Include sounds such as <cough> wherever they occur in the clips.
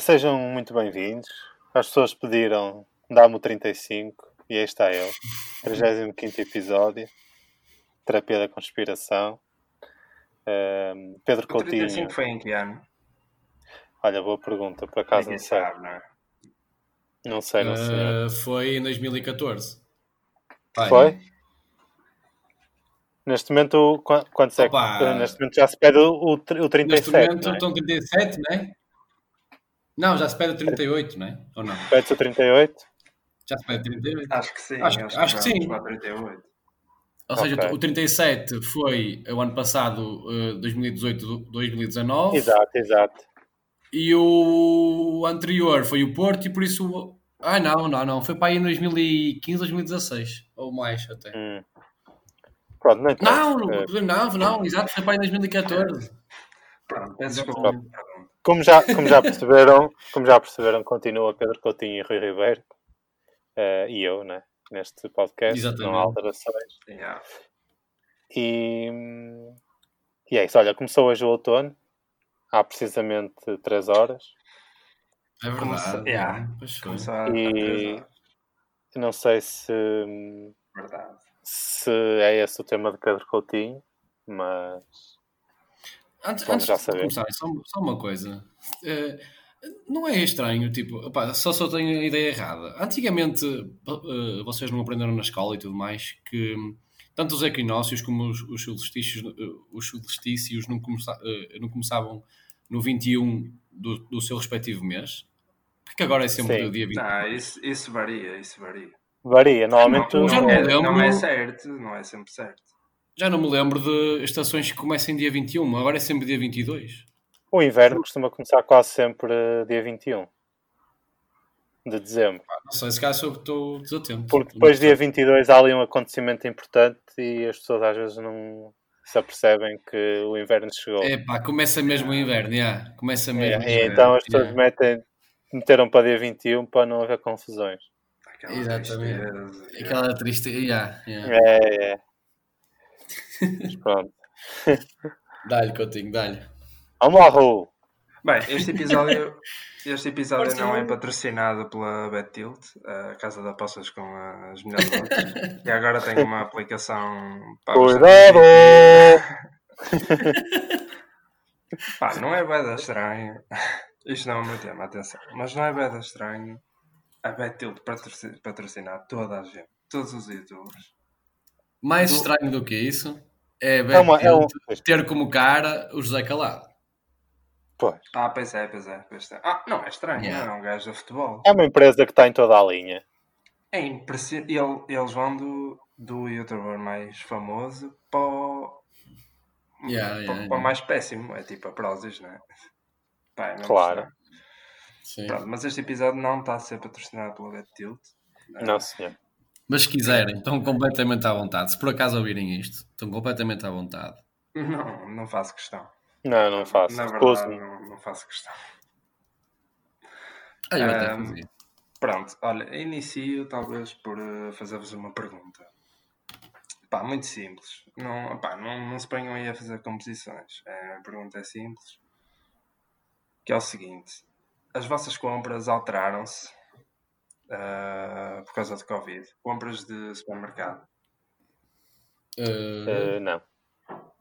Ora, sejam muito bem-vindos. As pessoas pediram dá-me o 35 e aí está ele. <laughs> 35 episódio. Terapia da Conspiração. Um, Pedro O Coutinho. 35 foi em que ano? Olha, boa pergunta, por acaso Ninguém não sei. sabe, não é? Não sei, não sei. Uh, foi em 2014. Pai, Foi? Neste momento, qu- quantos é que. Opa! Neste momento já se pede o, o, tr- o Neste 37. momento não é? estão 37, não é? Não, já se pede o 38, não é? Ou não? Pede-se o 38? Já se pede o 38. Acho que sim. Acho- acho que sim. Para 38. Ou seja, Ok. o 37 foi o ano passado, uh, 2018-2019, Exato, exato. e o anterior foi o Porto, e por isso. Ah, não, não, não. Foi para aí em 2015, 2016. Ou mais até. Hum. Pronto, não interessa. Não, Eh, não, não, exato, foi para aí em 2014. Pronto, peço desculpa. Como já, como já perceberam, como já perceberam, continua Pedro Coutinho e Rui Ribeiro. eh, e eu, né? Neste podcast. Exatamente. Não há alterações. Yeah. E, e é isso. Olha, começou hoje o outono. Há precisamente 3 horas. É Começa- verdade. yeah. Pois foi. Começar E-. Não sei se, Verdade. se é esse o tema de Pedro Coutinho, mas Antes, Vamos antes já de começar, só, só uma coisa. Eh, não é estranho, tipo, opá, só se eu tenho a ideia errada. Antigamente, eh, vocês não aprenderam na escola e tudo mais que tanto os equinócios como os, os solstícios, eh, os solstícios não, começa- não começavam no 21 do, do seu respectivo mês? Porque agora é sempre Sim. o dia 20. Ah, isso, isso varia, isso varia. varia. Normalmente não, não, me é, não é certo, não é sempre certo. Já não me lembro de estações que começam dia 21, agora é sempre dia 22. o inverno costuma começar quase sempre dia 21 de dezembro. Não sei, se calhar estou desatento. Porque depois dia 22 há ali um acontecimento importante e as pessoas às vezes não se apercebem que o inverno chegou. É pá, começa mesmo o inverno, já. Começa E- mesmo. e então as pessoas Yeah. metem, meteram para dia 21 para não haver confusões. Aquela Exatamente. tristeza, Aquela triste. já, já. É, é. Mas pronto. <laughs> Dá-lhe, Coutinho, dá-lhe. Vamos lá, Raul. Bem, este episódio, <laughs> este episódio não é patrocinado pela BetTilt, a casa de apostas com as melhores notas. e agora tem uma aplicação. pá, Cuidado! Pá, não é beda estranho. Isto não é o meu tema, atenção. Mas não é beda estranho a BetTilt patroci- patrocinar toda a gente, todos os youtubers. Mais Do- estranho do que isso é, É uma- é um- ter como cara o José Calado. Pois. Ah, pois é, pois é. Pois é. Ah, não é estranho, Yeah. não é um gajo de futebol. É uma empresa que está em toda a linha. É impressionante. Ele- Eles vão do, do youtuber mais famoso para o, Yeah, para, yeah, para o mais péssimo. É tipo a Prozis, não é? Pá, é Claro. Pronto, mas este episódio não está a ser patrocinado pela BetTilt. Não, senhor. Mas se quiserem, estão completamente à vontade. Se por acaso ouvirem isto, estão completamente à vontade. Não, não faço questão. Não, não faço. Na verdade, não, não faço questão. Ah, eu até Ahm, fazia. Pronto, olha, inicio talvez por eh, fazer-vos uma pergunta. Pá, muito simples. Não, pá, não, não se ponham aí a fazer composições. É, a pergunta é simples. Que é o seguinte. As vossas compras alteraram-se ah, por causa de Covid? Compras de supermercado? Uh, Eh, não.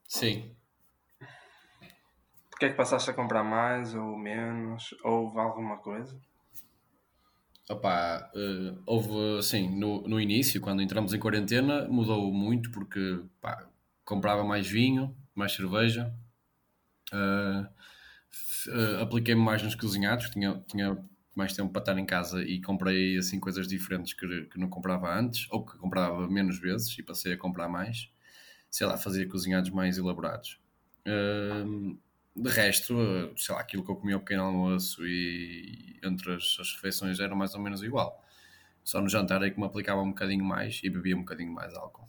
sim. Porquê é que passaste a comprar mais ou menos? Houve alguma coisa? Opa, eh, houve assim, no, no início, quando entramos em quarentena, mudou muito porque pá, comprava mais vinho, mais cerveja, f- eh, apliquei-me mais nos cozinhados, tinha, tinha mais tempo para estar em casa e comprei assim coisas diferentes que, que não comprava antes, ou que comprava menos vezes e passei a comprar mais, sei lá, fazia cozinhados mais elaborados. De resto, sei lá, aquilo que eu comia ao pequeno almoço e entre as, as refeições era mais ou menos igual. Só no jantar é que me aplicava um bocadinho mais e bebia um bocadinho mais álcool.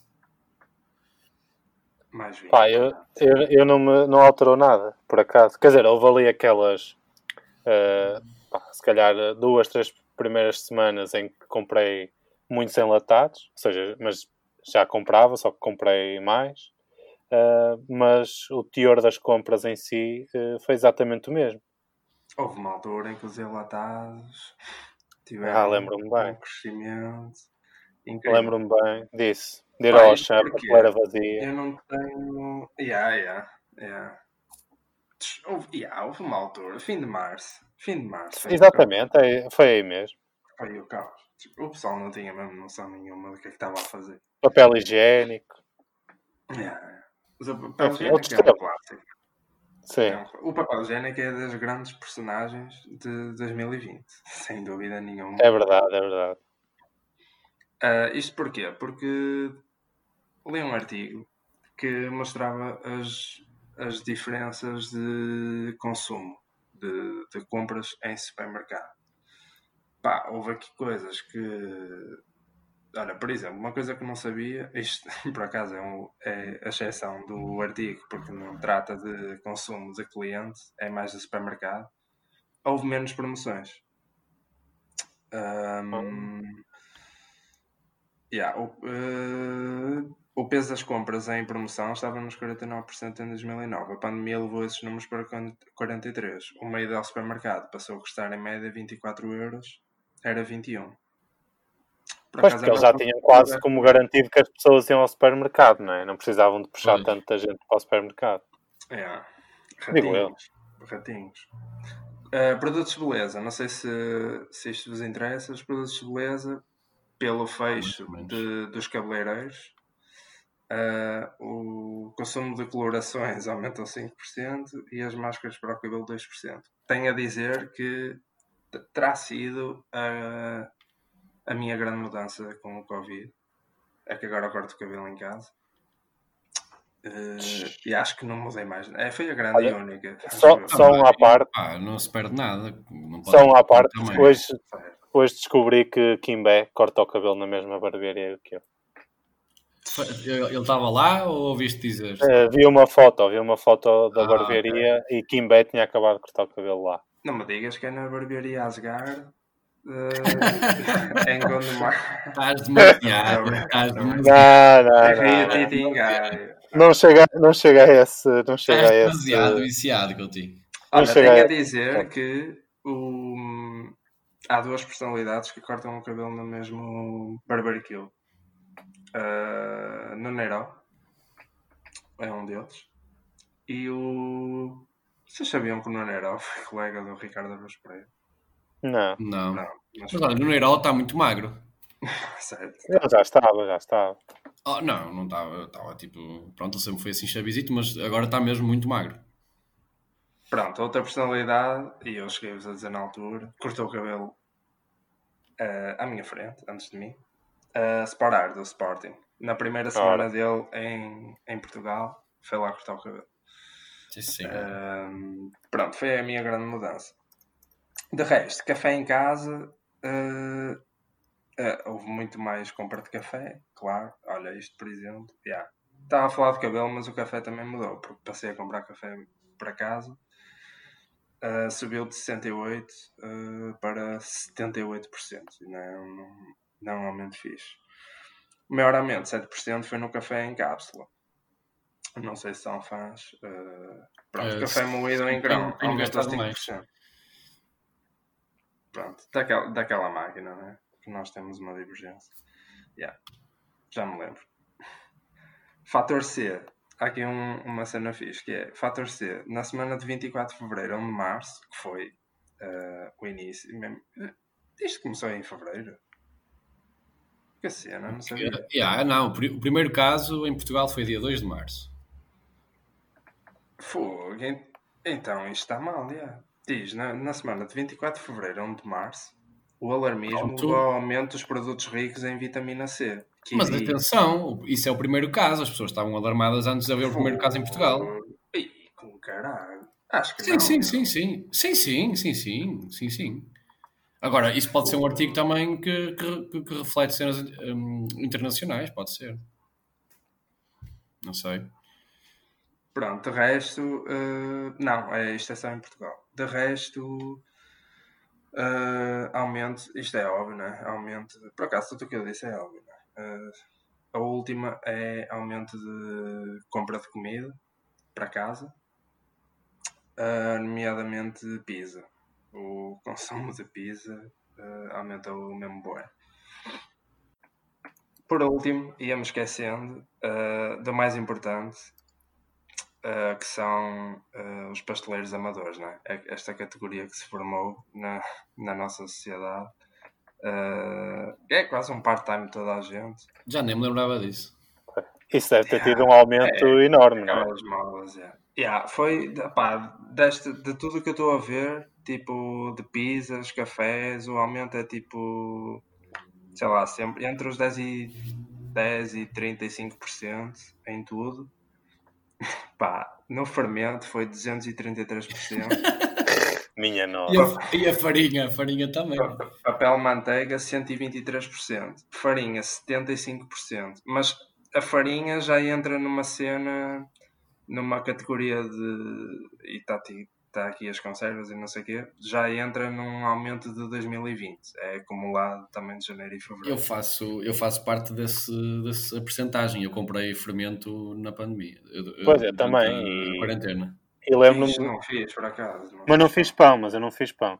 Mais vinho? Pá, eu, eu, eu não, me, não alterou nada, por acaso. Quer dizer, houve ali aquelas, pá, se calhar, duas, três primeiras semanas em que comprei muitos enlatados, ou seja, mas já comprava, só que comprei mais. Eh, mas o teor das compras em si eh, foi exatamente o mesmo. Houve uma altura em que os enlatados tiveram Ah, lembro-me bem. um crescimento incrível. Lembro-me bem disso. De ir ao chão, a prateleira vazia. Eu não tenho. Yeah, yeah, yeah. Houve, yeah, houve uma altura, fim de março. Fim de março. Exatamente, é- foi aí mesmo. Foi o caos. Tipo, O pessoal não tinha mesmo noção nenhuma do que é que estava a fazer. Papel higiênico. Yeah. Mas o papel Enfim, higiênico é um clássico. Sim. É um- O papel higiênico é das grandes personagens de 2020, <laughs> sem dúvida nenhuma. É verdade, é verdade. Ah, isto porquê? Porque li um artigo que mostrava as, as diferenças de consumo, de, de compras em supermercado. Pá, houve aqui coisas que. Olha, por exemplo, uma coisa que não sabia, isto <laughs> por acaso é, um, é a exceção do artigo, porque não trata de consumo de cliente, é mais de supermercado. Houve menos promoções. Ahm, Yeah, eh, o peso das compras em promoção estava nos 49% em 2009. A pandemia levou esses números para 43%. O meio do supermercado passou a custar em média 24 euros, era 21. Por Pois, porque eles já tinham quase como garantido que as pessoas iam ao supermercado, não é? Não precisavam de puxar Pois. tanta gente para o supermercado. Eu. Ratinhos. Ratinhos. Uh, produtos de beleza. Não sei se, se isto vos interessa. Os produtos de beleza, pelo fecho de- dos cabeleireiros, uh, o consumo de colorações aumentou 5% e as máscaras para o cabelo 2%. Tenho a dizer que terá sido a, a minha grande mudança com o Covid. É que agora eu corto o cabelo em casa. Uh, e acho que não mudei mais. É, foi a grande Olha, e única. Só, só um à parte, Pá, não se perde nada. Não pode só um à parte. Hoje, hoje descobri que Kimbé corta o cabelo na mesma barbearia que eu. Ele estava lá ou ouviste dizer? Eh, vi uma foto, vi uma foto da Ah, barbearia e Kimbé tinha acabado de cortar o cabelo lá. Não me digas que é na barbearia Asgard. Uh, <laughs> em Gondomar. Estás demasiado. Estás demasiado. Não, não, não, chega, não chega a esse. Não chega Estás a demasiado esse. viciado contigo. Olha, Não chega tenho a a- dizer que o- há duas personalidades que cortam o cabelo no mesmo barbecue. Uh, no Nero é um deles. E o. Vocês sabiam que o Nero foi <laughs> colega do Ricardo Aruz Pereira? Não, Não. Não, mas Mas olha, no Neirol está muito magro. <laughs> certo. ele já estava, já estava. Oh, não, não estava. Estava tipo. Pronto, ele sempre foi assim chavizito, mas agora está mesmo muito magro. Pronto, outra personalidade, e eu cheguei-vos a dizer na altura, cortou o cabelo eh, à minha frente, antes de mim, a Sparar do Sporting. Na primeira semana Ora. dele em, em Portugal, foi lá cortar o cabelo. Sim, sim. Pronto, foi a minha grande mudança. De resto, café em casa, eh, eh, houve muito mais compra de café, claro. Olha, isto por exemplo, yeah. estava a falar de cabelo, mas o café também mudou, porque passei a comprar café para casa. Uh, subiu de 68% uh, para 78%. e Não é, não é um aumento fixe. O maior aumento, 7%, foi no café em cápsula. Não sei se são fãs. Uh, pronto, Eh, café moído em grão, tenho aumentou gastado mais. 5%. Pronto, daquela, daquela máquina, né? Que nós temos uma divergência. Yeah. Já me lembro. Fator C. Há aqui um- uma cena fixe, que é Fator C. Na semana de 24 de Fevereiro a 1 de Março, que foi eh, o início... Mesmo, isto começou em Fevereiro? Que cena, não sabia. Yeah, não, o pri- o primeiro caso em Portugal foi dia 2 de março. Fogo. en- Então isto está mal, já. Diz, na, na semana de 24 de Fevereiro a 1 de Março, o alarmismo levou ao aumento dos produtos ricos em vitamina C. Mas atenção, isso é o primeiro caso. As pessoas estavam alarmadas antes de haver o primeiro caso em Portugal. Ih, caralho. Acho que Sim, não. sim, sim, sim. Sim, sim, sim, sim, sim, sim. Agora, isso pode ser um artigo também que, que, que- reflete cenas hum, internacionais, pode ser. Não sei. Pronto, de resto, eh, não, é, isto é só em Portugal. De resto, eh, aumento, isto é óbvio, né? Aumento, por acaso, tudo o que eu disse é óbvio, né? Eh, a última é aumento de compra de comida para casa, nomeadamente pizza. O consumo de pizza uh, aumentou mesmo bué. Por último, íamos esquecendo uh, do mais importante, uh, que são os pasteleiros amadores, não é? é? Esta categoria que se formou na, na nossa sociedade. é quase um part-time toda a gente. Já nem me lembrava disso. Isso deve ter yeah, tido um <laughs> aumento é, enorme, não é? Modas, yeah. Yeah, foi pá, deste, de tudo que eu estou a ver, tipo de pizzas, cafés, o aumento é tipo sei lá, sempre entre os 10 e 10 e 35% em tudo. <laughs> Pá, no fermento foi 233%. <laughs> Minha nossa. E a, e a, farinha, a farinha também. Papel manteiga 123%, farinha 75%, mas a farinha já entra numa cena, numa categoria de. E está está aqui as conservas e não sei o quê, já entra num aumento de 2020. É acumulado também de janeiro e fevereiro. Eu faço, eu faço parte desse, dessa percentagem. Eu comprei fermento na pandemia. Eu, pois, eu também. Na quarentena. E lembro-me. Não fiz, por acaso. Mas não fiz pão, mas eu não fiz pão.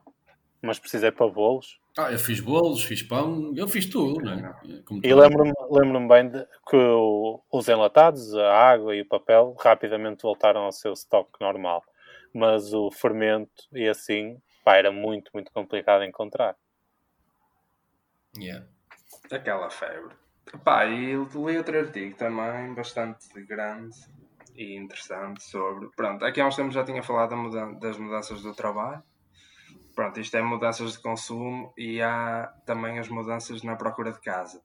Mas precisei para bolos. Ah, eu fiz bolos, fiz pão, eu fiz tudo, não é? Como e lembro-me lembro bem de que o, os enlatados, a água e o papel rapidamente voltaram ao seu estoque normal mas o fermento e assim pá, era muito, muito complicado de encontrar. Yeah. Aquela febre. Pá, e li outro artigo também, bastante grande e interessante sobre. Pronto, aqui há uns tempos já tinha falado das mudanças do trabalho. Pronto, isto é mudanças de consumo e há também as mudanças na procura de casa.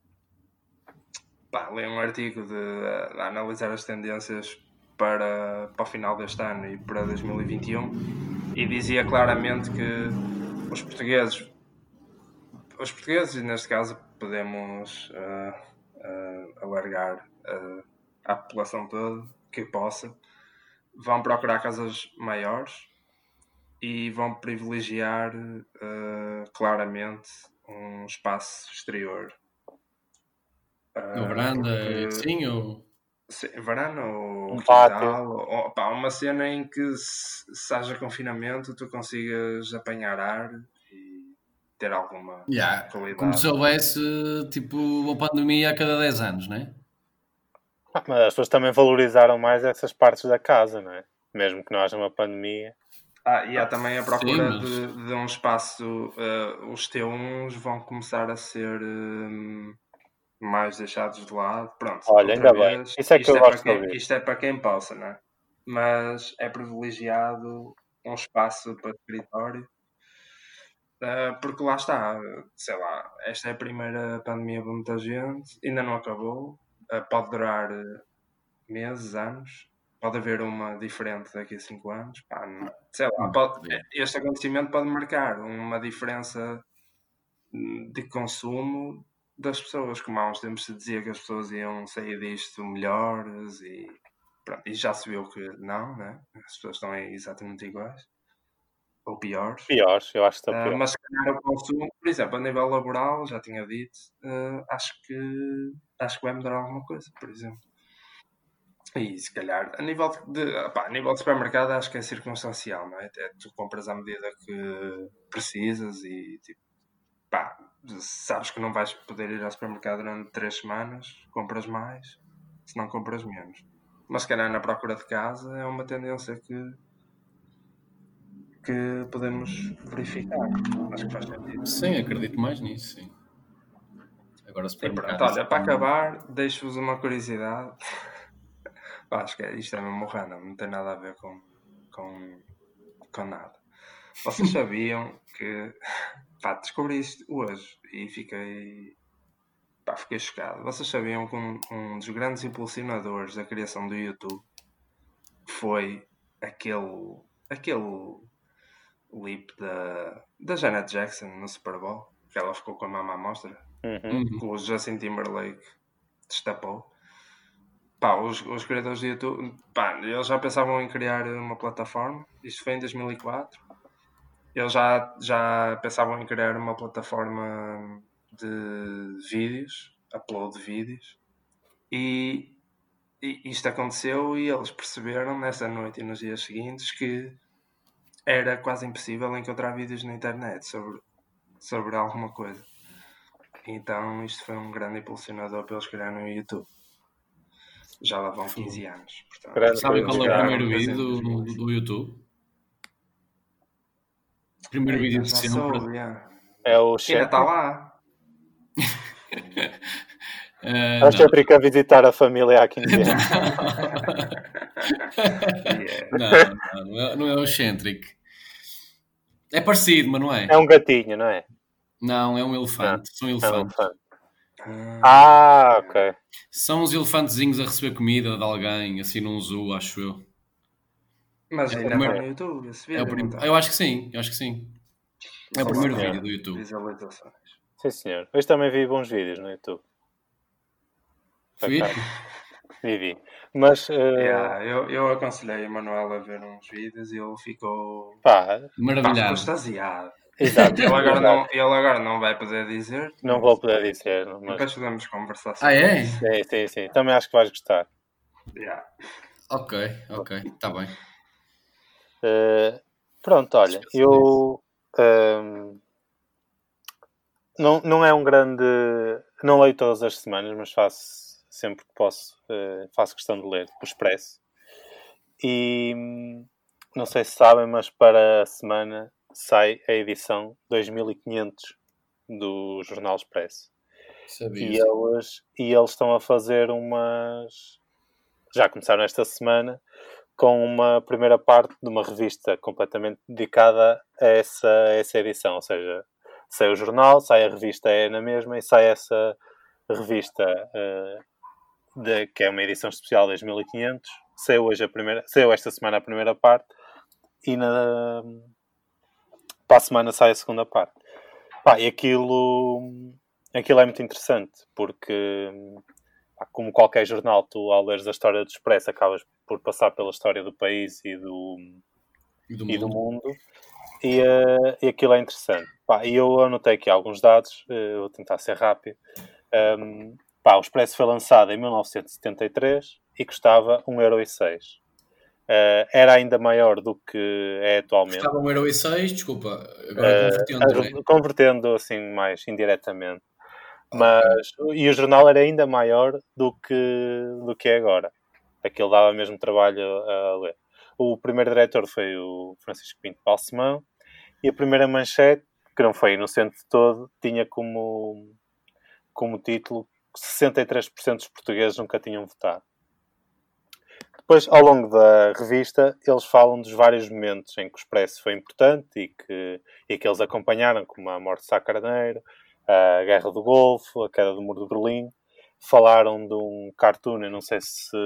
Pá, li um artigo de, de analisar as tendências para, para o final deste ano e para 2021 e dizia claramente que os portugueses os portugueses, neste caso podemos uh, uh, alargar uh, à população toda que possa, vão procurar casas maiores e vão privilegiar claramente um espaço exterior. Uh, varanda, porque... sim, ou Sim, varanda ou um quintal, ou, pá, uma cena em que se, se haja confinamento tu consigas apanhar ar e ter alguma yeah. qualidade. Como se houvesse tipo uma pandemia a cada 10 anos, não é? Ah, mas as pessoas também valorizaram mais essas partes da casa, não é? Mesmo que não haja uma pandemia. Ah, e há também a procura Sim, mas... de, de, um espaço. Uh, os T1s vão começar a ser. Uh, mais deixados de lado. Pronto, Olha, ainda vez, bem. Isso é que eu é gosto quem, de Isto é para quem possa, não é? Mas é privilegiado um espaço para escritório. Uh, porque lá está, sei lá, esta é a primeira pandemia para muita gente, ainda não acabou, uh, pode durar meses, anos, pode haver uma diferente daqui a 5 anos, pá, não, sei lá, pode, este acontecimento pode marcar uma diferença de consumo das pessoas, como há uns tempos se dizia que as pessoas iam sair disto melhores e, pronto, e já se viu que não, né? as pessoas estão exatamente iguais ou piores. Piores, eu acho que está pior. Uh, mas se calhar o consumo, por exemplo, a nível laboral, já tinha dito, uh, acho que acho que vai mudar alguma coisa, por exemplo. E se calhar, a nível de, a nível de supermercado, acho que é circunstancial, não é? é tu compras à medida que precisas e tipo, pá, sabes que não vais poder ir ao supermercado durante três semanas, compras mais, se não compras menos. Mas se calhar na procura de casa é uma tendência que, que podemos verificar. Acho que faz sentido. Sim, acredito mais nisso, sim. Agora supermercado. Pronto, olha, para acabar, deixo-vos uma curiosidade. Acho que é, isto é mesmo random, não tem nada a ver com, com, com nada. Vocês sabiam que pá, descobri isto hoje e fiquei, pá, fiquei chocado. Vocês sabiam que um, um dos grandes impulsionadores da criação do YouTube foi aquele, aquele lip da, da Janet Jackson no Super Bowl, que ela ficou com a mama à mostra, uhum. que o Justin Timberlake destapou. Pá, os, os criadores do YouTube, pá, eles já pensavam em criar uma plataforma. Isto foi em 2004 eles já, já pensavam em criar uma plataforma de vídeos, upload de vídeos, e, e isto aconteceu e eles perceberam nessa noite e nos dias seguintes que era quase impossível encontrar vídeos na internet sobre, sobre alguma coisa. Então isto foi um grande impulsionador para eles criarem no YouTube. Já lá vão 15 anos. Portanto, Grande Sabe qual é o primeiro vídeo do, do YouTube? Primeiro vídeo de sempre. soube, já. É o Ainda chefe. está lá. <laughs> Ah, É o não. sempre que a visitar a família há 15 anos. Yeah. <laughs> não, não, não é, não é o Eccentric. É parecido, mas não é. É um gatinho, não é? Não, é um elefante. São É um elefantes. elefante. Ah, Ah, ok. São os elefantezinhos a receber comida de alguém, assim num zoo, acho eu. Mas É o ainda primeiro- está no YouTube esse É vídeo. prim... não está? Eu acho que sim, eu acho que sim. É o primeiro senhor. vídeo do YouTube. Visualizações. Sim, senhor. Hoje também vi bons vídeos no YouTube. Vi, vi. Mas, eh, Yeah, eu, eu aconselhei o Manuel a ver uns vídeos e ele ficou, pá, pá, ficou Maravilhado. extasiado. Exato. Ele agora, não, ele agora não vai poder dizer. Não vou poder dizer, mas Depois podemos conversar Ah, sobre é? isso. sim, sim, sim. Também acho que vais gostar. Yeah. Ok, ok, está bem. Eh, pronto, olha, eu ehm, não, não é um grande. Não leio todas as semanas, mas faço sempre que posso, eh, faço questão de ler o Expresso. E não sei se sabem, mas para a semana sai a edição 2500 do Jornal Expresso. Sabia. E eles, e eles estão a fazer umas. Já começaram esta semana com uma primeira parte de uma revista completamente dedicada a essa, a essa edição. Ou seja, sai o jornal, sai a revista é na mesma e sai essa revista eh, de- que é uma edição especial 2500. Saiu, hoje a primeira, saiu esta semana a primeira parte e na, para a semana sai a segunda parte. Pá, e aquilo, aquilo é muito interessante porque, pá, como qualquer jornal, tu ao leres a história do Expresso acabas por passar pela história do país e do, E do e do mundo. mundo e, eh, e aquilo é interessante. Pá, e eu anotei aqui alguns dados, eh, vou tentar ser rápido. Um, pá, o Expresso foi lançado em 1973 e custava 1,06€. Eh, era ainda maior do que é atualmente. Estava um euro e seis, desculpa. Agora Eh, convertendo, a- convertendo assim mais indiretamente. Mas e o jornal era ainda maior do que do que é agora. Aquilo dava mesmo trabalho a, a ler. O primeiro diretor foi o Francisco Pinto Balsemão e a primeira manchete, que não foi inocente de todo, tinha como como título 63% dos portugueses nunca tinham votado. Depois, ao longo da revista, eles falam dos vários momentos em que o Expresso foi importante e que, e que eles acompanharam, como a morte de Sá Carneiro, a Guerra do Golfo, a queda do Muro de Berlim. Falaram de um cartoon, eu não sei se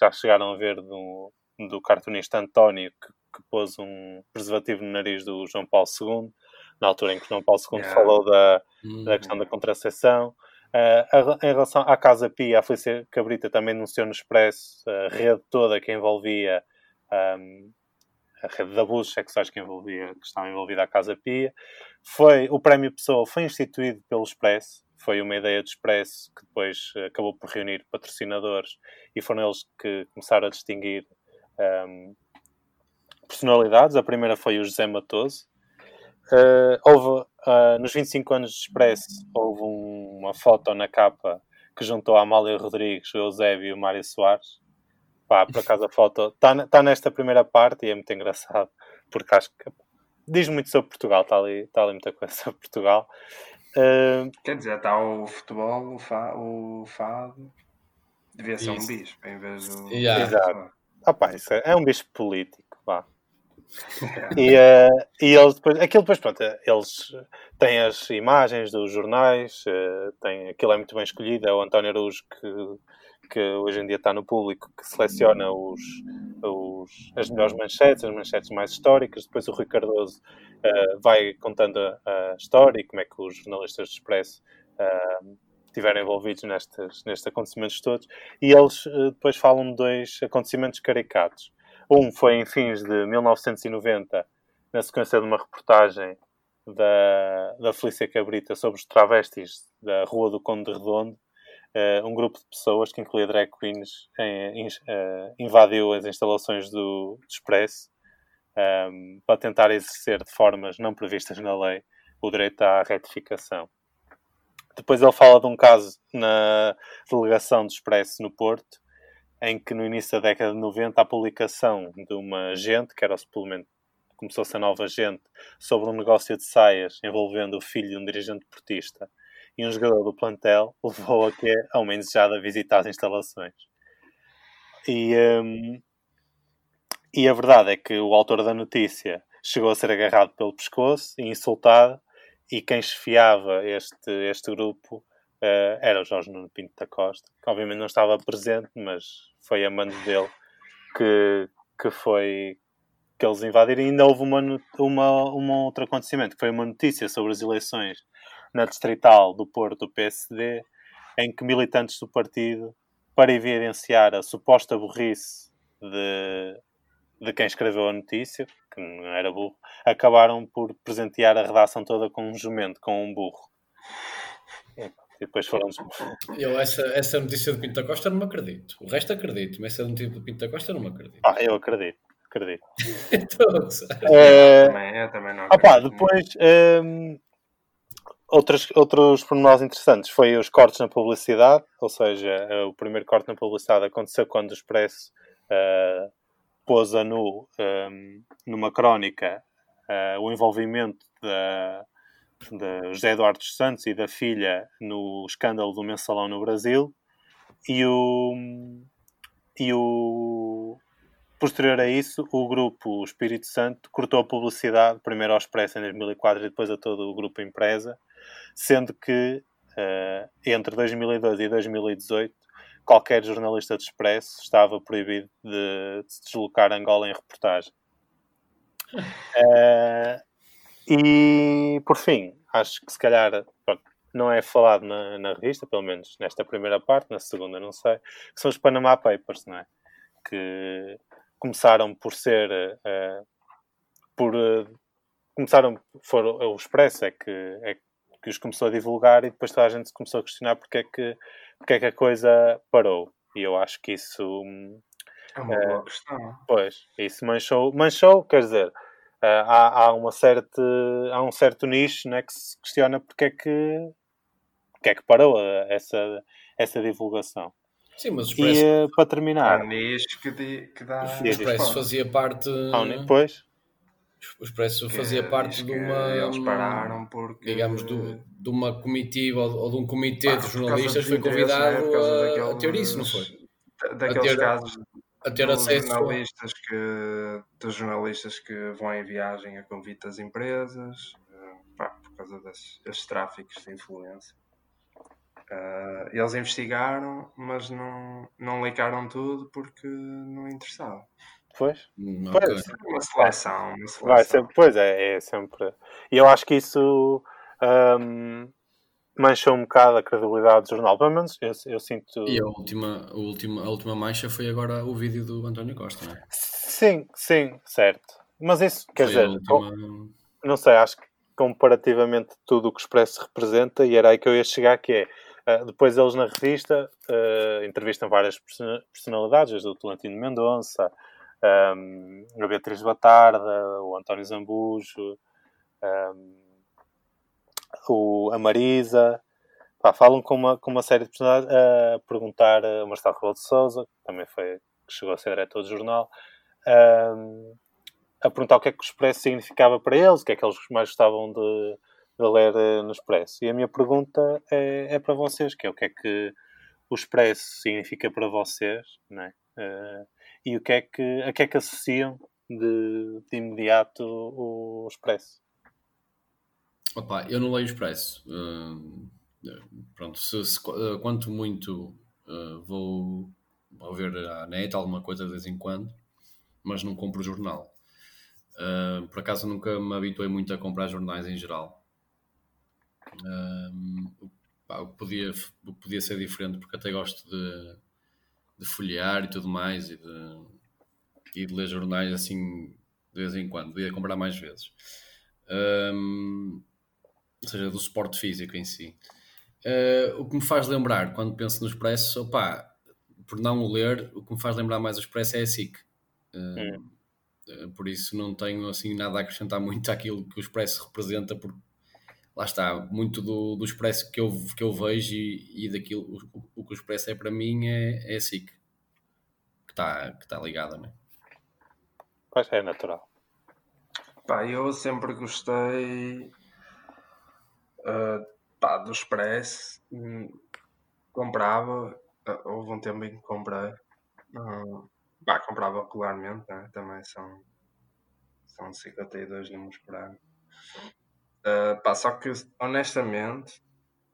já chegaram a ver, do, do cartunista António, que, que pôs um preservativo no nariz do João Paulo II, na altura em que João Paulo II Yeah. falou da, Hum, da questão da contracepção. A- em relação à Casa Pia, a Felícia Cabrita também anunciou no Expresso a rede toda que envolvia um, a rede de abusos sexuais que envolvia, que estava envolvida a Casa Pia. Foi, o Prémio Pessoa foi instituído pelo Expresso, foi uma ideia do Expresso que depois eh, acabou por reunir patrocinadores e foram eles que começaram a distinguir um, personalidades. A primeira foi o José Matoso. Uh, houve, uh, nos 25 anos de Expresso, houve um- uma foto na capa que juntou a Amália Rodrigues, o Eusébio e o Mário Soares. Pá, por acaso a foto está tá nesta primeira parte e é muito engraçado, porque acho que diz muito sobre Portugal, está ali, tá ali muita coisa sobre Portugal. Uh, Quer dizer, está o futebol, o, fa o fado. Devia ser um Isso. bispo em vez do. Yeah. Exato. ah, pá, é, é um bicho político, pá. E, <laughs> eh, e eles depois, aquilo depois, pronto, eles têm as imagens dos jornais, eh, tem, aquilo é muito bem escolhido, é o António Araújo que, que hoje em dia está no público, que seleciona os, os- as melhores manchetes, as manchetes mais históricas, depois o Rui Cardoso eh, vai contando a, a história e como é que os jornalistas do Expresso estiveram envolvidos nestes, nestes acontecimentos todos, e eles depois falam de dois acontecimentos caricatos. Um foi em fins de 1990, na sequência de uma reportagem da, da Felícia Cabrita sobre os travestis da Rua do Conde de Redondo. Eh, um grupo de pessoas, que incluía drag queens, eh, in- eh, invadiu as instalações do, do Expresso um, para tentar exercer de formas não previstas na lei o direito à retificação. Depois ele fala de um caso na delegação de Expresso no Porto, em que no início da década de 90 a publicação de uma agente, que era o suplemento, começou a nova agente, sobre um negócio de saias envolvendo o filho de um dirigente portista e um jogador do plantel, <laughs> levou a que a uma indesejada visita às instalações. E, um, e a verdade é que o autor da notícia chegou a ser agarrado pelo pescoço e insultado, e quem chefiava este, este grupo uh, era o Jorge Nuno Pinto da Costa, que obviamente não estava presente, mas foi a mando dele que, que foi que eles invadiram. E ainda houve uma, uma, um outro acontecimento, que foi uma notícia sobre as eleições na distrital do Porto do PSD, em que militantes do partido, para evidenciar a suposta burrice de, de quem escreveu a notícia, que não era burro, acabaram por presentear a redação toda com um jumento, com um burro. E depois foram. Eu, essa, essa notícia do Pinto da Costa não me acredito. O resto acredito, mas essa notícia do Pinto da Costa não me acredito. Ah, eu acredito, acredito. <laughs> então, é... também, eu também não acredito. Ah, pá, depois. Hum, outros, outros pormenores interessantes foi os cortes na publicidade, ou seja, o primeiro corte na publicidade aconteceu quando o Expresso uh, pôs a nu um, numa crónica uh, o envolvimento da, de José Eduardo dos Santos e da filha no escândalo do mensalão no Brasil e o, e o posterior a isso o grupo Espírito Santo cortou a publicidade primeiro ao Expresso em 2004 e depois a todo o grupo Empresa sendo que uh, entre 2002 e 2018 qualquer jornalista de Expresso estava proibido de, de se deslocar a Angola em reportagem. Uh, <laughs> e, por fim, acho que se calhar pronto, não é falado na, na, revista, pelo menos nesta primeira parte, na segunda não sei, que são os Panama Papers, não é? Que começaram por ser. Uh, por, uh, começaram. Foram, o Expresso é que, é que os começou a divulgar e depois toda a gente se começou a questionar porque é que, porque é que a coisa parou. E eu acho que isso. É uma boa uh, questão. Pois, isso manchou, manchou quer dizer, há, há, uma certa, há um certo nicho né, que se questiona porque é que, porque é que parou essa, essa divulgação. Sim, mas o Expresso... E uh, para terminar. Há nicho que, que dá. O Expresso fazia parte. Pois o Expresso fazia parte de uma. Eles pararam porque. Digamos, do, de uma comitiva ou, de um comitê ah, de jornalistas foi convidado né, a, a, ter isso, não foi? Daqueles ter, casos a ter acesso. Jornalistas que, dos jornalistas que vão em viagem a convite das empresas, eh, pá, por causa desses tráficos de influência. Uh, eles investigaram, mas não, não licaram tudo porque não interessava. Pois. Hum, pois. Uma seleção, uma seleção. Vai sempre, pois é, é sempre. E eu acho que isso um, mancha um bocado a credibilidade do jornal. Pelo menos eu, eu sinto. E a última, a, última, a última mancha foi agora o vídeo do António Costa, não é? Sim, sim, certo. Mas isso, quer foi dizer, última... não sei, acho que comparativamente tudo o que o Expresso representa, e era aí que eu ia chegar, que é. Uh, depois eles na revista uh, entrevistam várias personalidades, do Tolentino Mendonça, um, a Beatriz Batarda, o António Zambujo, um, o, a Marisa, pá, falam com uma, com uma série de personagens a perguntar a Marcelo Rebelo de Souza, que também foi, que chegou a ser diretor do jornal, um, a perguntar o que é que o Expresso significava para eles, o que é que eles mais gostavam de, de ler uh, no Expresso. E a minha pergunta é, é, para vocês, que é o que é que o Expresso significa para vocês, não é? Uh, e o que é que, a que é que associam de, de imediato o, Expresso? Opa, eu não leio Expresso. Uh, pronto, se, se, uh, quanto muito uh, vou, vou ver a net alguma coisa de vez em quando, mas não compro jornal. por acaso nunca me habituei muito a comprar jornais em geral. Pá, podia, podia ser diferente porque até gosto de de folhear e tudo mais e de, e de ler jornais assim de vez em quando, devia comprar mais vezes. Um, ou seja, do suporte físico em si. Uh, o que me faz lembrar, quando penso no Expresso, opá, por não o ler, o que me faz lembrar mais o Expresso é a SIC. Uh, hum. Uh, por isso não tenho assim nada a acrescentar muito <laughs> àquilo que o Expresso representa, porque lá está, muito do, do Expresso que eu, que eu vejo e, e daquilo, o, o, que o Expresso é para mim é, é a SIC, que está que tá ligada, não é? Pois é, natural. Pá, eu sempre gostei uh, pá, do Expresso, hum, comprava, uh, houve um tempo em que comprei, uh, pá, comprava regularmente, né? também são, são 52 números por ano. Uh, pá, só que honestamente,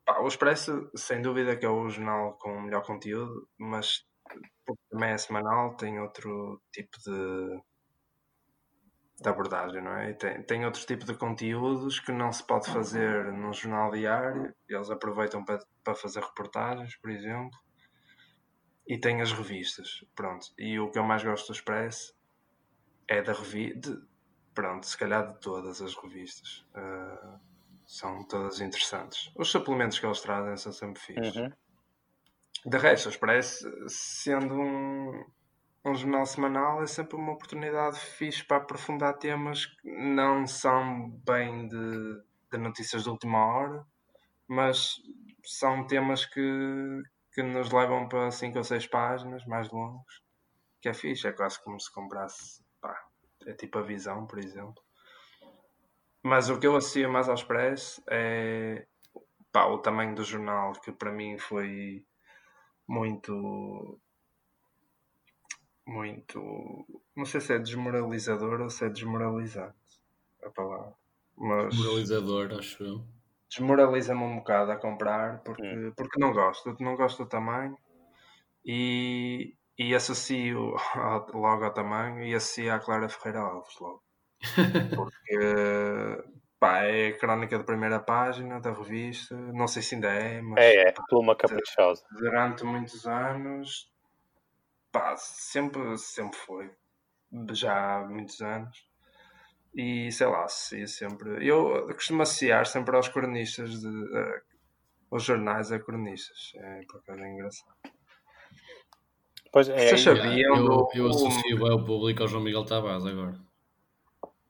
pá, o Expresso sem dúvida que é o jornal com o melhor conteúdo, mas porque também é semanal, tem outro tipo de de abordagem, não é? E tem, tem outro tipo de conteúdos que não se pode fazer num jornal diário, eles aproveitam para, para fazer reportagens, por exemplo, e tem as revistas, pronto. E o que eu mais gosto do Expresso é da revista, pronto, se calhar de todas as revistas. Uh, são todas interessantes. Os suplementos que eles trazem são sempre fixos. Uhum. De resto, o Expresso, sendo um um jornal semanal é sempre uma oportunidade fixe para aprofundar temas que não são bem de, de notícias de última hora, mas são temas que, que nos levam para 5 ou 6 páginas mais longos, que é fixe, é quase como se comprasse, pá, é tipo a visão, por exemplo. Mas o que eu associo mais ao Express é pá, o tamanho do jornal, que para mim foi muito muito. Não sei se é desmoralizador ou se é desmoralizante a palavra. Mas desmoralizador, acho eu. Desmoraliza-me um bocado a comprar porque, hum. porque não gosto. Não gosto do tamanho e, e associo <laughs> logo ao tamanho e associo à Clara Ferreira Alves logo. <laughs> Porque pá, é a crónica da primeira página da revista. Não sei se ainda é, mas. É, é, pluma caprichosa. Durante muitos anos pá, sempre, sempre foi. Já há muitos anos. E sei lá, se sempre. Eu costumo associar sempre aos cronistas, de, uh, aos jornais a cronistas. É por acaso é engraçado. Pois é, Vocês sabiam? Eu, do, eu associo bem o público ao João Miguel Tavares agora.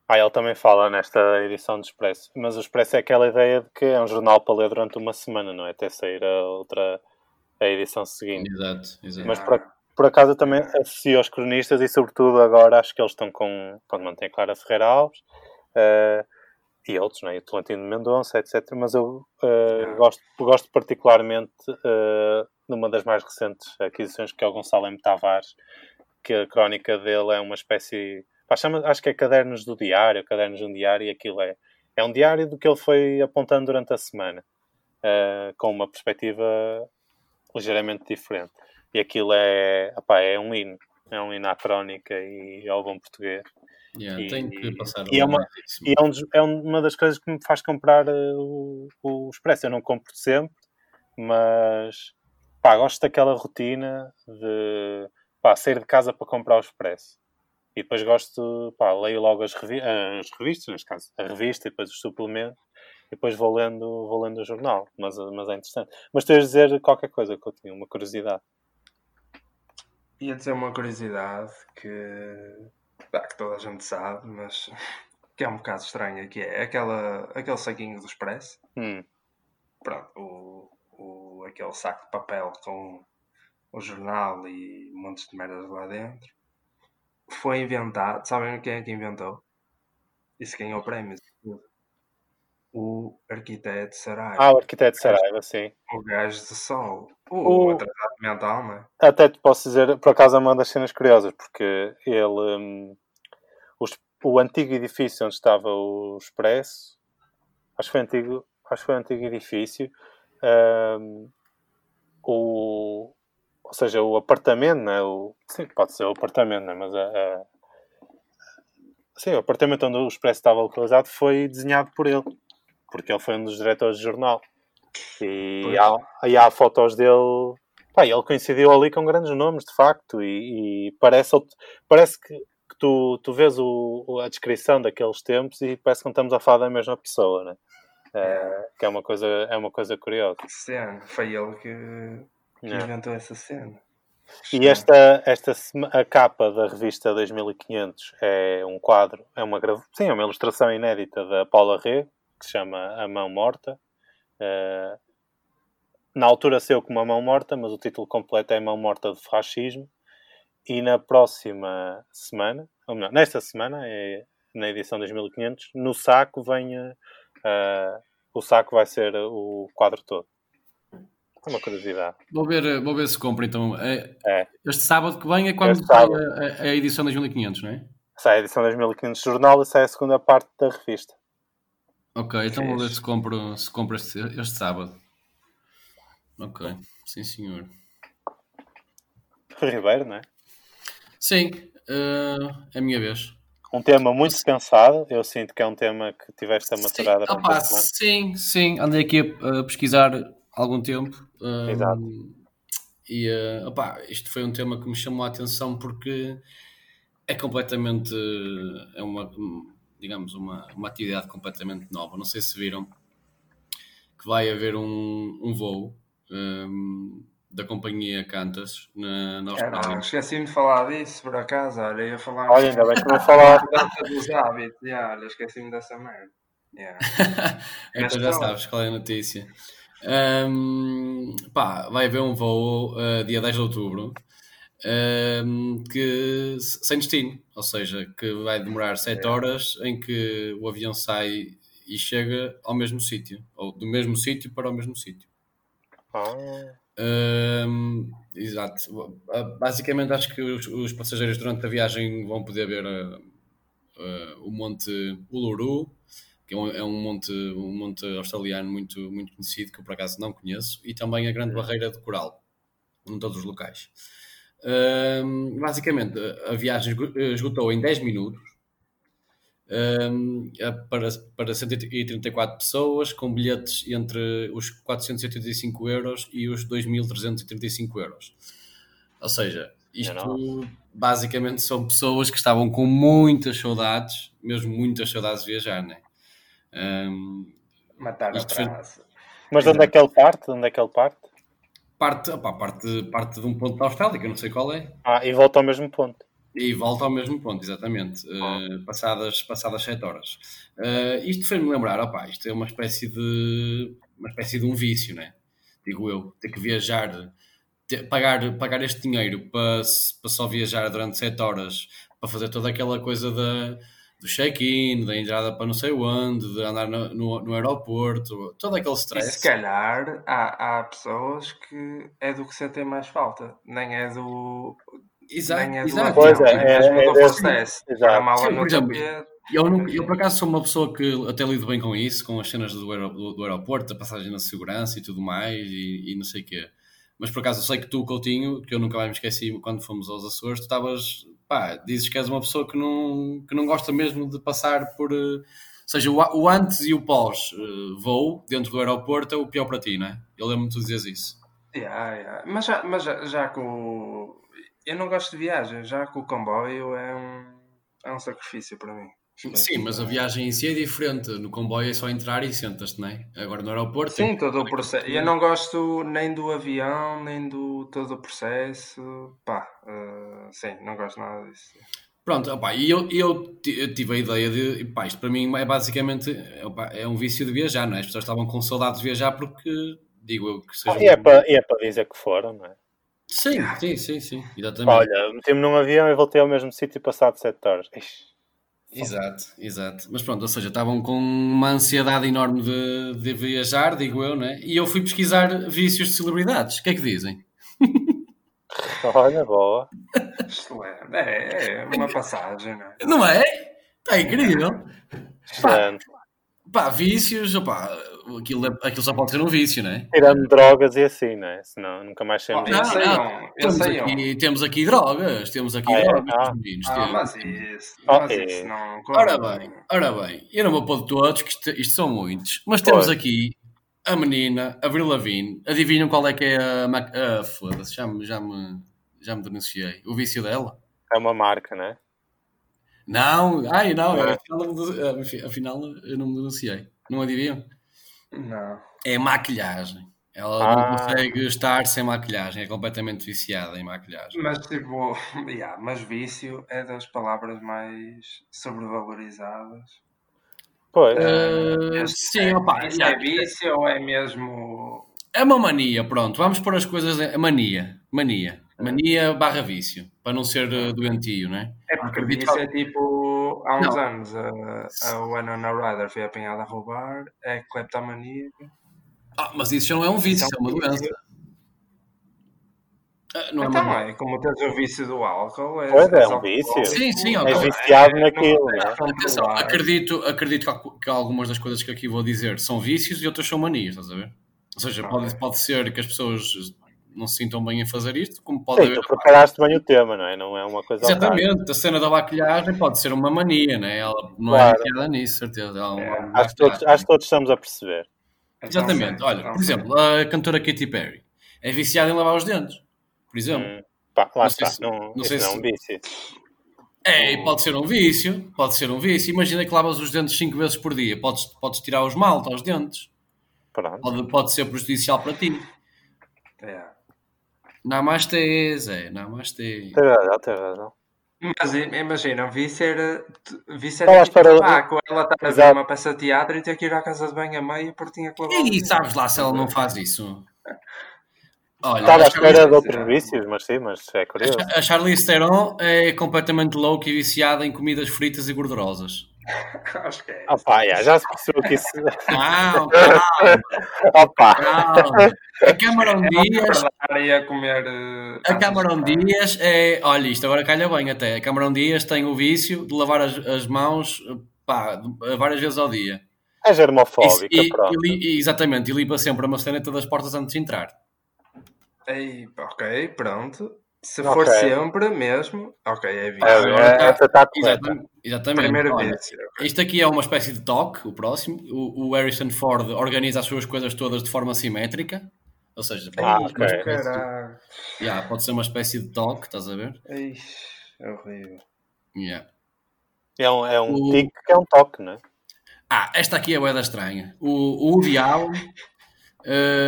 Ah, ele também fala nesta edição do Expresso. Mas o Expresso é aquela ideia de que é um jornal para ler durante uma semana, não é? Até sair a outra a edição seguinte. Exato, exato. Mas para, por acaso eu também associo aos cronistas e sobretudo agora acho que eles estão com, quando mantém Clara Ferreira Alves uh, e outros, né? o Tolentino Mendonça, etc. Mas eu uh, gosto, gosto particularmente uh, numa das mais recentes aquisições que é o Gonçalo M. Tavares, que a crónica dele é uma espécie, acho que é Cadernos do Diário, Cadernos de um Diário, e aquilo é, é um diário do que ele foi apontando durante a semana, com uma perspectiva ligeiramente diferente. E aquilo é, opá, é um hino, é um hino à crónica e ao bom português. Yeah, e, tem que passar e, é uma, e é, um, é uma das coisas que me faz comprar uh, o, o Expresso. Eu não compro sempre, mas pá, gosto daquela rotina de pá, sair de casa para comprar o Expresso. E depois gosto, pá, leio logo as, revi as revistas, neste caso, a revista e depois os suplementos, e depois vou lendo, vou lendo o jornal. Mas, mas é interessante. Mas tens de dizer qualquer coisa que eu tinha, uma curiosidade. Ia dizer uma curiosidade que, ah, que toda a gente sabe, mas <laughs> que é um bocado estranha, que é aquela, aquele saquinho do Expresso. Hum. Pronto, o, o, aquele saco de papel com o jornal e montes de merdas lá dentro. Foi inventado, sabem quem é que inventou? Isso ganhou prémios o arquiteto Saraiva. Ah, o arquiteto Saraiva, sim. O gajo de sol. O, o atrasado mental, não é? Até te posso dizer, por acaso, é uma das cenas curiosas, porque ele. Um, os, o antigo edifício onde estava o Expresso, acho que foi antigo, acho que foi um antigo edifício. Um, o, ou seja, o apartamento, né? o, sim, pode ser o apartamento, né? mas a, a, sim, o apartamento onde o Expresso estava localizado foi desenhado por ele porque ele foi um dos diretores de jornal. E há, e há fotos dele. Pá, ele coincidiu ali com grandes nomes, de facto, e, e parece, parece que, que, tu, tu vês o, a descrição daqueles tempos e parece que não estamos a falar da mesma pessoa, né? É, que é uma coisa, é uma coisa curiosa. Cena, foi ele que, que inventou essa cena. E esta, esta a capa da revista 2500 é um quadro, é uma sim, é uma ilustração inédita da Paula Rego, que se chama A Mão Morta. Eh, na altura saiu como A Mão Morta, mas o título completo é Mão Morta de Fascismo. E na próxima semana, ou melhor, nesta semana, é na edição 2500, no saco vem eh, o saco vai ser o quadro todo. É uma curiosidade. Vou ver, vou ver se compro então. É, É. Este sábado que vem é quando sai a, a- edição 2500, não é? Sai a edição 2500 do jornal e sai a segunda parte da revista. Ok, então vou ver se compro, se compro este, este sábado. Ok, sim senhor. Ribeiro, não é? Sim, eh, é a minha vez. Um tema muito pensado. Eu sinto que é um tema que tiveste a Sim, maturar durante opá, a semana. sim, sim, andei aqui a, a pesquisar algum tempo. eh, Exato. E opá, isto foi um tema que me chamou a atenção porque é completamente, é uma, digamos, uma, uma atividade completamente nova. Não sei se viram que vai haver um, um voo ehm, da companhia Qantas na, É, Austrália. esqueci-me de falar disso, por acaso. Olha, ia falar. Olha, ainda bem que não falaste. <laughs> Mudança dos hábitos. Yeah, olha, esqueci-me dessa merda. Yeah. <laughs> então já sabes qual é a notícia. Ahm, pá, vai haver um voo uh, dia 10 de outubro ahm, que, sem destino, ou seja, que vai demorar 7 horas em que o avião sai e chega ao mesmo sítio, ou do mesmo sítio para o mesmo sítio. Ah, Ahm, exato. Basicamente, acho que os, os passageiros durante a viagem vão poder ver ah, ah, o Monte Uluru, que é um, é um monte, um monte australiano muito, muito conhecido, que eu por acaso não conheço, e também a Grande Barreira de Coral, em todos os locais. Ahm, basicamente, a- viagem esgo- esgotou em 10 minutos. Ahm, é para, para 134 pessoas, com bilhetes entre os 485 euros e os 2.335 euros. Ou seja, isto Não, basicamente são pessoas que estavam com muitas saudades, mesmo muitas saudades de viajar, né? Ahm, Matar a Isto praça. Mas de onde é que ele parte? De onde é que ele parte? parte, opá, parte, parte de um ponto da Austrália, que eu não sei qual é, Ah, e volta ao mesmo ponto. E volta ao mesmo ponto, exatamente, eh, passadas, passadas 7 horas. Eh, isto fez-me lembrar, opá, isto é uma espécie de uma espécie de um vício, né? Digo eu, ter que viajar, ter- pagar, pagar este dinheiro para, para só viajar durante 7 horas, para fazer toda aquela coisa da, do check-in, da entrada para não sei onde, de andar no, no, no aeroporto, todo aquele E stress. se calhar há, há pessoas que é do que sentem mais falta, nem é do. Exato, é exato. Pois é, é é- é desse- exato. A por exemplo. Eu, não, eu, por acaso, sou uma pessoa que até lido bem com isso, com as cenas do, aero- do, do aeroporto, da passagem na segurança e tudo mais, e, e não sei o quê. Mas, por acaso, eu sei que tu, Coutinho, que eu nunca mais me esqueci quando fomos aos Açores, tu estavas, pá, dizes que és uma pessoa que não, que não gosta mesmo de passar por... eh, Ou seja, o, a- o antes e o pós eh, voo dentro do aeroporto é o pior para ti, não é? Eu lembro-me de tu dizeres isso. Yeah, yeah. Mas, já, mas já, já com o. Eu não gosto de viagem, já com o comboio é um, é um sacrifício para mim. Sim, mas a viagem em si é diferente. No comboio é só entrar e sentas-te, não é? Agora no aeroporto... Sim, todo o processo. Eu não gosto nem do avião, nem do todo o processo. Pá, eh, sim, não gosto nada disso. Pronto, opá, e eu, eu, ti- eu tive a ideia de, pá, isto para mim é basicamente, opá, é um vício de viajar, não é? As pessoas estavam com saudades de viajar porque, digo eu, que seja... Ah, e, é para, e é para dizer que foram, não é? Sim, sim, sim, sim, exatamente. Olha, meti-me num avião e voltei ao mesmo sítio passado 7 horas. Ixi. Exato, exato. Mas pronto, ou seja, estavam com uma ansiedade enorme de, de viajar, digo eu, não é? E eu fui pesquisar vícios de celebridades. O que é que dizem? <laughs> Olha, boa. Excelente. É, é uma passagem, não é? Não é? Está incrível. Excelente. Pá, vícios, opá, aquilo, é- aquilo só pode ser um vício, não é? Tirando drogas e assim, não é? Senão nunca mais Oh, saímos. eu Não, não. eu Temos aqui, temos aqui drogas, temos aqui Ah, é? drogas, Ah. meninos. Ah, temos. mas isso, Ah, mas é. isso não Ora conta. bem, ora bem, eu não vou pôr de todos, que isto, isto são muitos, mas temos Pois. aqui a menina, a Avril Lavigne, adivinham qual é que é a... ma- Ah, foda-se, já me, já, me, já me denunciei. O vício dela? É uma marca, não é? Não, ai não, Não é? afinal, den- afinal eu não me denunciei. Não adivinham? Não. É maquilhagem. Ela Ah. não consegue estar sem maquilhagem, é completamente viciada em maquilhagem. Mas tipo, <laughs> yeah, mas vício é das palavras mais sobrevalorizadas. Pois. Eh, Este sim, é, opa, isso é vício ou é mesmo. É uma mania, pronto. Vamos pôr as coisas. em- Mania. Mania. Mania barra vício. Para não ser eh, doentio, né? É porque Acredito vício que- é tipo. Há uns Não. anos a, a Winona Ryder foi apanhada a roubar, é cleptomaníaca. Ah, mas isso já não é um vício, Isso é uma doença. Ah, Não é então uma... é, como tens o vício do álcool. É, Pois é, um vício. Sim, sim, ok. viciado é, naquilo, não né? consegues Atenção, acredito, acredito que al- que algumas das coisas que aqui vou dizer são vícios e outras são manias, estás a ver? Ou seja, pode, Ok. pode ser que as pessoas não se sintam bem em fazer isto, como pode Sim, haver. tu preparaste bem o tema, não é? Não é uma coisa. Exatamente, a cena da maquilhagem pode ser uma mania, né? Ela não Claro. é viciada nisso, certeza. É, não- Acho que, todos, acho que todos estamos a perceber. Então, Exatamente, sim, olha, então, por exemplo, a cantora Katy Perry é viciada em lavar os dentes, por exemplo. Hum, pá, lá Não sei está. se- não, não sei não é se- um vício. É, e pode ser um vício, pode ser um vício. Imagina que lavas os dentes 5 vezes por dia, podes, podes tirar os malte aos dentes, Pronto. pode, pode ser prejudicial para ti. é. Namastê, Zé, namastê. Tens razão, tens razão. Mas imagina, vício Estava à era tipo espera- tabaco. Ela estava a ver uma peça de teatro e ter que ir à casa de banho a meio porque tinha E sabes lá se ela não faz isso? Olha, Estava à a espera de outros vícios, mas sim, mas é curioso. a Charlize Theron é completamente louca e viciada em comidas fritas e gordurosas. <laughs> Acho que é. Pá, já, já se percebeu que isso... Não, calma, Ah pá, calma. A Diaz Para ir a comer. eh, A carne. Dias é. Olha, isto agora calha bem até. A Cameron Dias tem o vício de lavar as, as mãos pá, várias vezes ao dia. é germofóbica, E- pronto. e e- exatamente, e limpa sempre a maçaneta das portas antes de entrar. Ei, ok, pronto. Se Ok. for sempre mesmo, ok, é vício. É, agora é, tá- correta. Exatamente. exatamente. Primeiro Olha, isto aqui é uma espécie de toque, o próximo. O, o Harrison Ford organiza as suas coisas todas de forma simétrica. Ou seja, Ah, pode, ok. uma espécie de-. Yeah, pode ser uma espécie de toque, estás a ver? Ei, é horrível. Yeah. É um, é um O- tique que é um toque, não é? Ah, esta aqui é a boeda estranha. O, o Woody Allen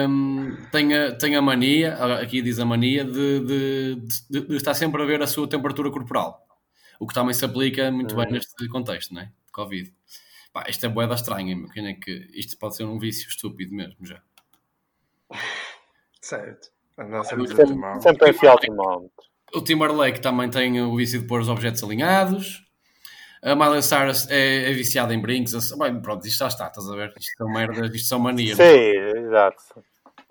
hum, tem, a, tem a mania, aqui diz a mania, de, de, de- de estar sempre a ver a sua temperatura corporal. O que também se aplica muito bem Hum. neste contexto, né? De Covid. Pá, isto é boeda estranha, meu. Quem é que... Isto pode ser um vício estúpido mesmo, já. <laughs> Certo. Sempre a Sempre, tomar. sempre a enfiar o termómetro. O Timberlake também tem o vício de pôr os objetos alinhados. A Miley Cyrus é, é viciada em brincos. Bem, pronto, isto já está, estás a ver? Isto são merdas, isto são manias. Sim, exato.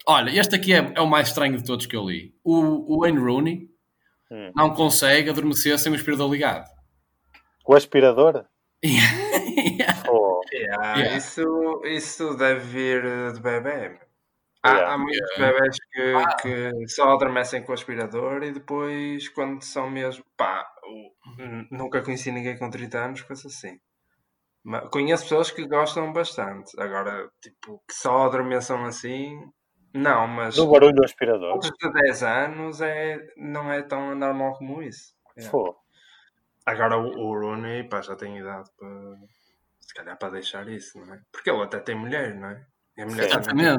Olha, este aqui é, é o mais estranho de todos que eu li. O, o Wayne Rooney Hum. não consegue adormecer sem o aspirador ligado. O aspirador? <laughs> Yeah. Oh, Yeah, Yeah. Isso, isso deve vir de bebê. Há, Yeah. há muitos Yeah. bebés que, que só adormecem com o aspirador e depois, quando são mesmo. Pá, nunca conheci ninguém com 30 anos que fosse assim. Mas conheço pessoas que gostam bastante. Agora, tipo, que só adormeçam assim. Não, mas do barulho do aspirador. outros de 10 anos é, não é tão normal como isso. Yeah. Pô, Agora o, o Rooney pá, já tem idade para se calhar para deixar isso, não é? Porque ele até tem mulher, não é? E a mulher Sim. também.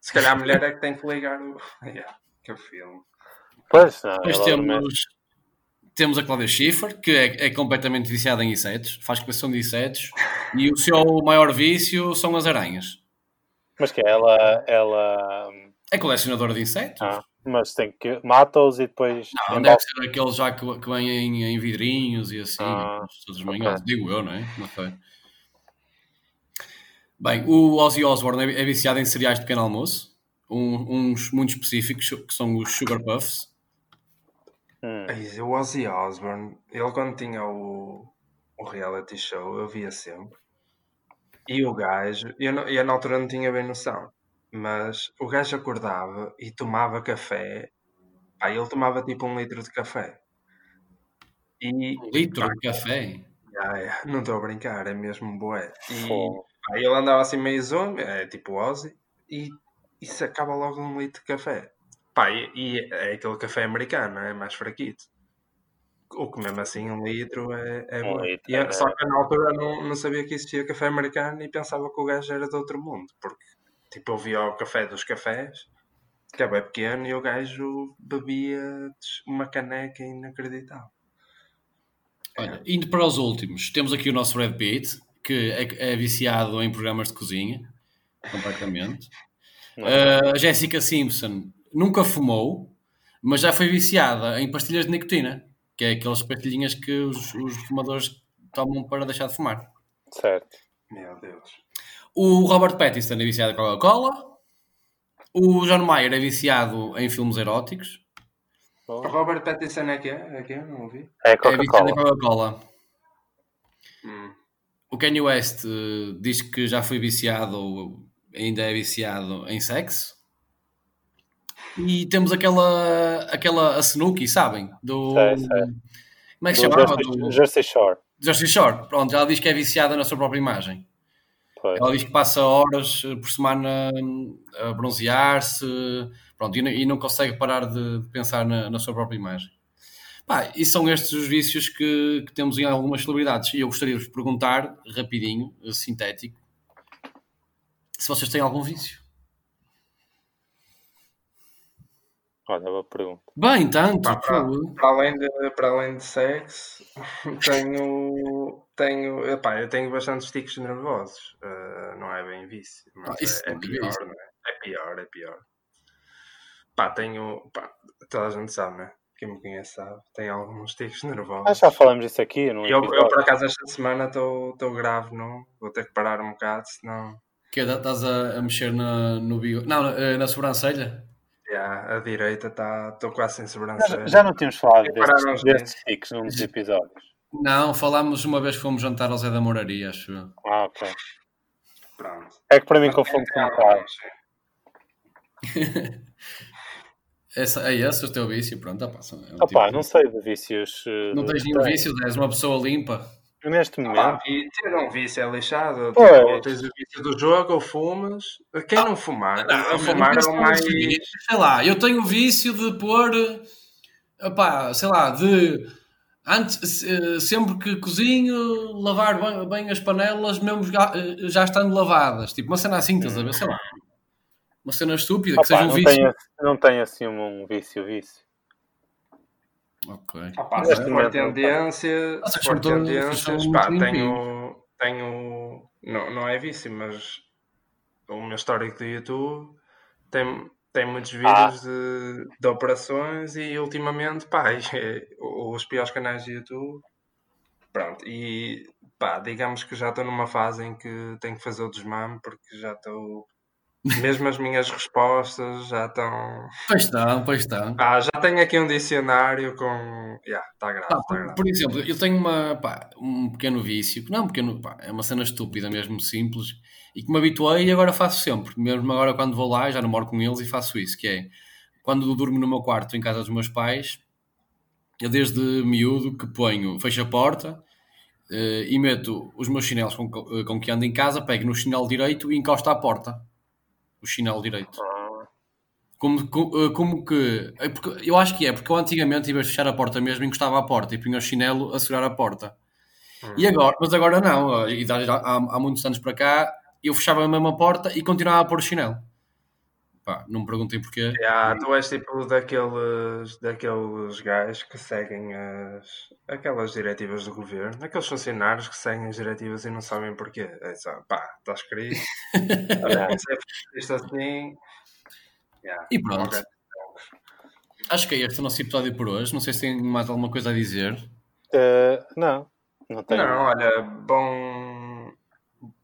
Se calhar a mulher é que tem que ligar o. <laughs> Yeah, que filme. pois não, Depois adormece. temos, temos a Cláudia Schiffer, que é, é completamente viciada em insetos, faz coleção de insetos, e o seu maior vício são as aranhas. Mas que é, ela, ela É colecionadora de insetos. ah, mas tem que mata-os e depois Não, embala- deve ser aqueles já que, que vêm em, em vidrinhos e assim, Ah, aqueles todos manhosos, digo eu, não é? Não sei. Bem, o Ozzy Osbourne é é viciado em cereais de pequeno almoço, um- uns muito específicos, que são os Sugar Puffs. Hum, O Ozzy Osbourne, ele quando tinha o, o reality show, eu via sempre. E o gajo, eu, não, eu na altura não tinha bem noção, mas o gajo acordava e tomava café. Aí ele tomava tipo um litro de café. E Um litro de café. <laughs> Ah, é, não estou a brincar, é mesmo bué. E Pá, ele andava assim meio zombie, é tipo Ozzy, e isso acaba logo num litro de café. Pá, e, e é aquele café americano, é mais fraquito. O que mesmo assim um litro é, é Um bom. litro E é- Só que eu, na altura não, não sabia que existia café americano e pensava que o gajo era de outro mundo, porque Tipo, eu via o café dos cafés, que é bem pequeno, e o gajo bebia uma caneca inacreditável. Olha, indo para os últimos, temos aqui o nosso Red Pitt, que é, é viciado em programas de cozinha, completamente. Uh, a Jessica Simpson nunca fumou, mas já foi viciada em pastilhas de nicotina, que é aquelas pastilhinhas que os, os fumadores tomam para deixar de fumar. Certo. Meu Deus. O Robert Pattinson é viciado em Coca-Cola. O John Mayer é viciado em filmes eróticos. O Robert Pattinson é que é? É que é? Não ouvi. É É viciado em Coca-Cola. Coca-Cola. Hum. O Kanye West eh, diz que já foi viciado ou ainda é viciado em sexo. E temos aquela, aquela a Snooki, sabem? Do. Sei, sei. Como é que se chamava? Jersey, Do Jersey Shore. Jersey Shore. Pronto, ela diz que é viciada na sua própria imagem. Pois. Ela diz que passa horas eh, por semana a bronzear-se pronto, e, não- e não consegue parar de, de pensar na, na sua própria imagem. Pá, e são estes os vícios que, que temos em algumas celebridades. E eu gostaria de vos perguntar, rapidinho, sintético, se vocês têm algum vício. Olha, boa pergunta. Bem, tanto. Pá, para, para além de, para além de sexo, <laughs> tenho, tenho, epá, eu tenho bastantes tiques nervosos. Uh, não é bem vício, mas Ah, isso é, é é pior, não é? É pior, é pior. Pá, tenho, pá, toda a gente sabe, né? Quem me conhece sabe, tenho alguns tiques nervosos. Ah, já falamos disso aqui num eu, eu, por acaso, esta semana estou grave, não? Vou ter que parar um bocado, senão Que é, estás a, a mexer na, no bigode? Não, na, na sobrancelha? já, a direita está. Estou quase sem Já, sobrancelha. já não tínhamos falado Tem destes, destes tiques num dos episódios. Não, falámos uma vez que fomos jantar ao Zé da Moraria, acho eu. Ah, ok. Pronto. É que para mim confundo com É, o Carlos. <laughs> Essa, é esse o teu vício? Pronto, opa, é um Opa, tipo- não sei de vícios. eh, Não tens nenhum vício, és uma pessoa limpa. Neste Ah, momento. e ter um vício é lixado. Pois. Tipo, ou tens o vício do jogo ou fumas. Quem não fumar? Não, a fumar é o mais. Sei lá, eu tenho o vício de pôr, opá, sei lá, de antes, sempre que cozinho, lavar bem, bem as panelas, mesmo já, eh, já estando lavadas. Tipo, uma cena assim, estás a ver? Sei lá. Uma cena estúpida, que Opa, seja um não, vício. tenho, não tenho assim um vício, vício. Ok. Ah, Neste se for momento não tendência, Ah, se for tendências, pá, tenho. tenho não, não é vício, mas o meu histórico do YouTube tem, tem muitos Ah. vídeos de, de operações e ultimamente, pá, <laughs> os piores canais de YouTube. Pronto, e pá, digamos que já estou numa fase em que tenho que fazer o desmame porque já estou. Mesmo as minhas respostas já estão. Pois está, pois está. Ah, já tenho aqui um dicionário com. Já, está grave, está por, grave. por exemplo, eu tenho uma, pá, um pequeno vício, não é um pequeno, pá, é uma cena estúpida mesmo, simples, e que me habituei e agora faço sempre. Mesmo agora quando vou lá, já não moro com eles e faço isso, que é, quando durmo no meu quarto em casa dos meus pais, eu desde miúdo que ponho, fecho a porta eh, e meto os meus chinelos com, que- com que ando em casa, pego no chinelo direito e encosto à porta. O chinelo direito. Ah, Como, co- eh, como que. porque- eu acho que é, porque eu antigamente, em vez de fechar a porta mesmo, encostava à porta e punha o chinelo a segurar a porta. E agora, mas agora não, e já há, há muitos anos para cá, eu fechava a mesma porta e continuava a pôr o chinelo. Pá, não me perguntem porquê. Yeah, tu és tipo daqueles, daqueles gajos que seguem as, aquelas diretivas do governo, aqueles funcionários que seguem as diretivas e não sabem porquê. É só, pá, está escrito. <laughs> Olha, é isto assim. Yeah, E pronto. ok. Acho que é este o nosso episódio por hoje. Não sei se tem mais alguma coisa a dizer. eh, não, não tenho. Não, olha, bom,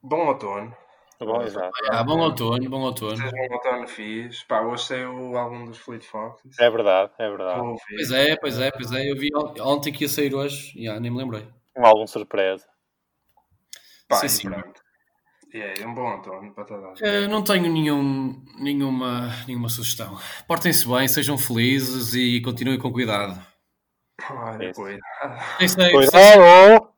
bom outono. Bom, exato. Ah, bom outono, bom outono. Seja um outono fixe. Pá, hoje saiu o álbum dos Fleet Foxes. É verdade, é verdade. Pois é, pois é, pois é. Eu vi on- ontem que ia sair hoje, já, nem me lembrei. Um álbum surpresa. Pá, Sim, sim. pronto. E é um bom outono para toda a gente. Eh, não tenho nenhum, nenhuma, nenhuma sugestão. Portem-se bem, sejam felizes e continuem com cuidado. Olha, cuidado. Cuidado!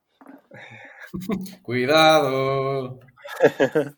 <laughs> Cuidado! <laughs>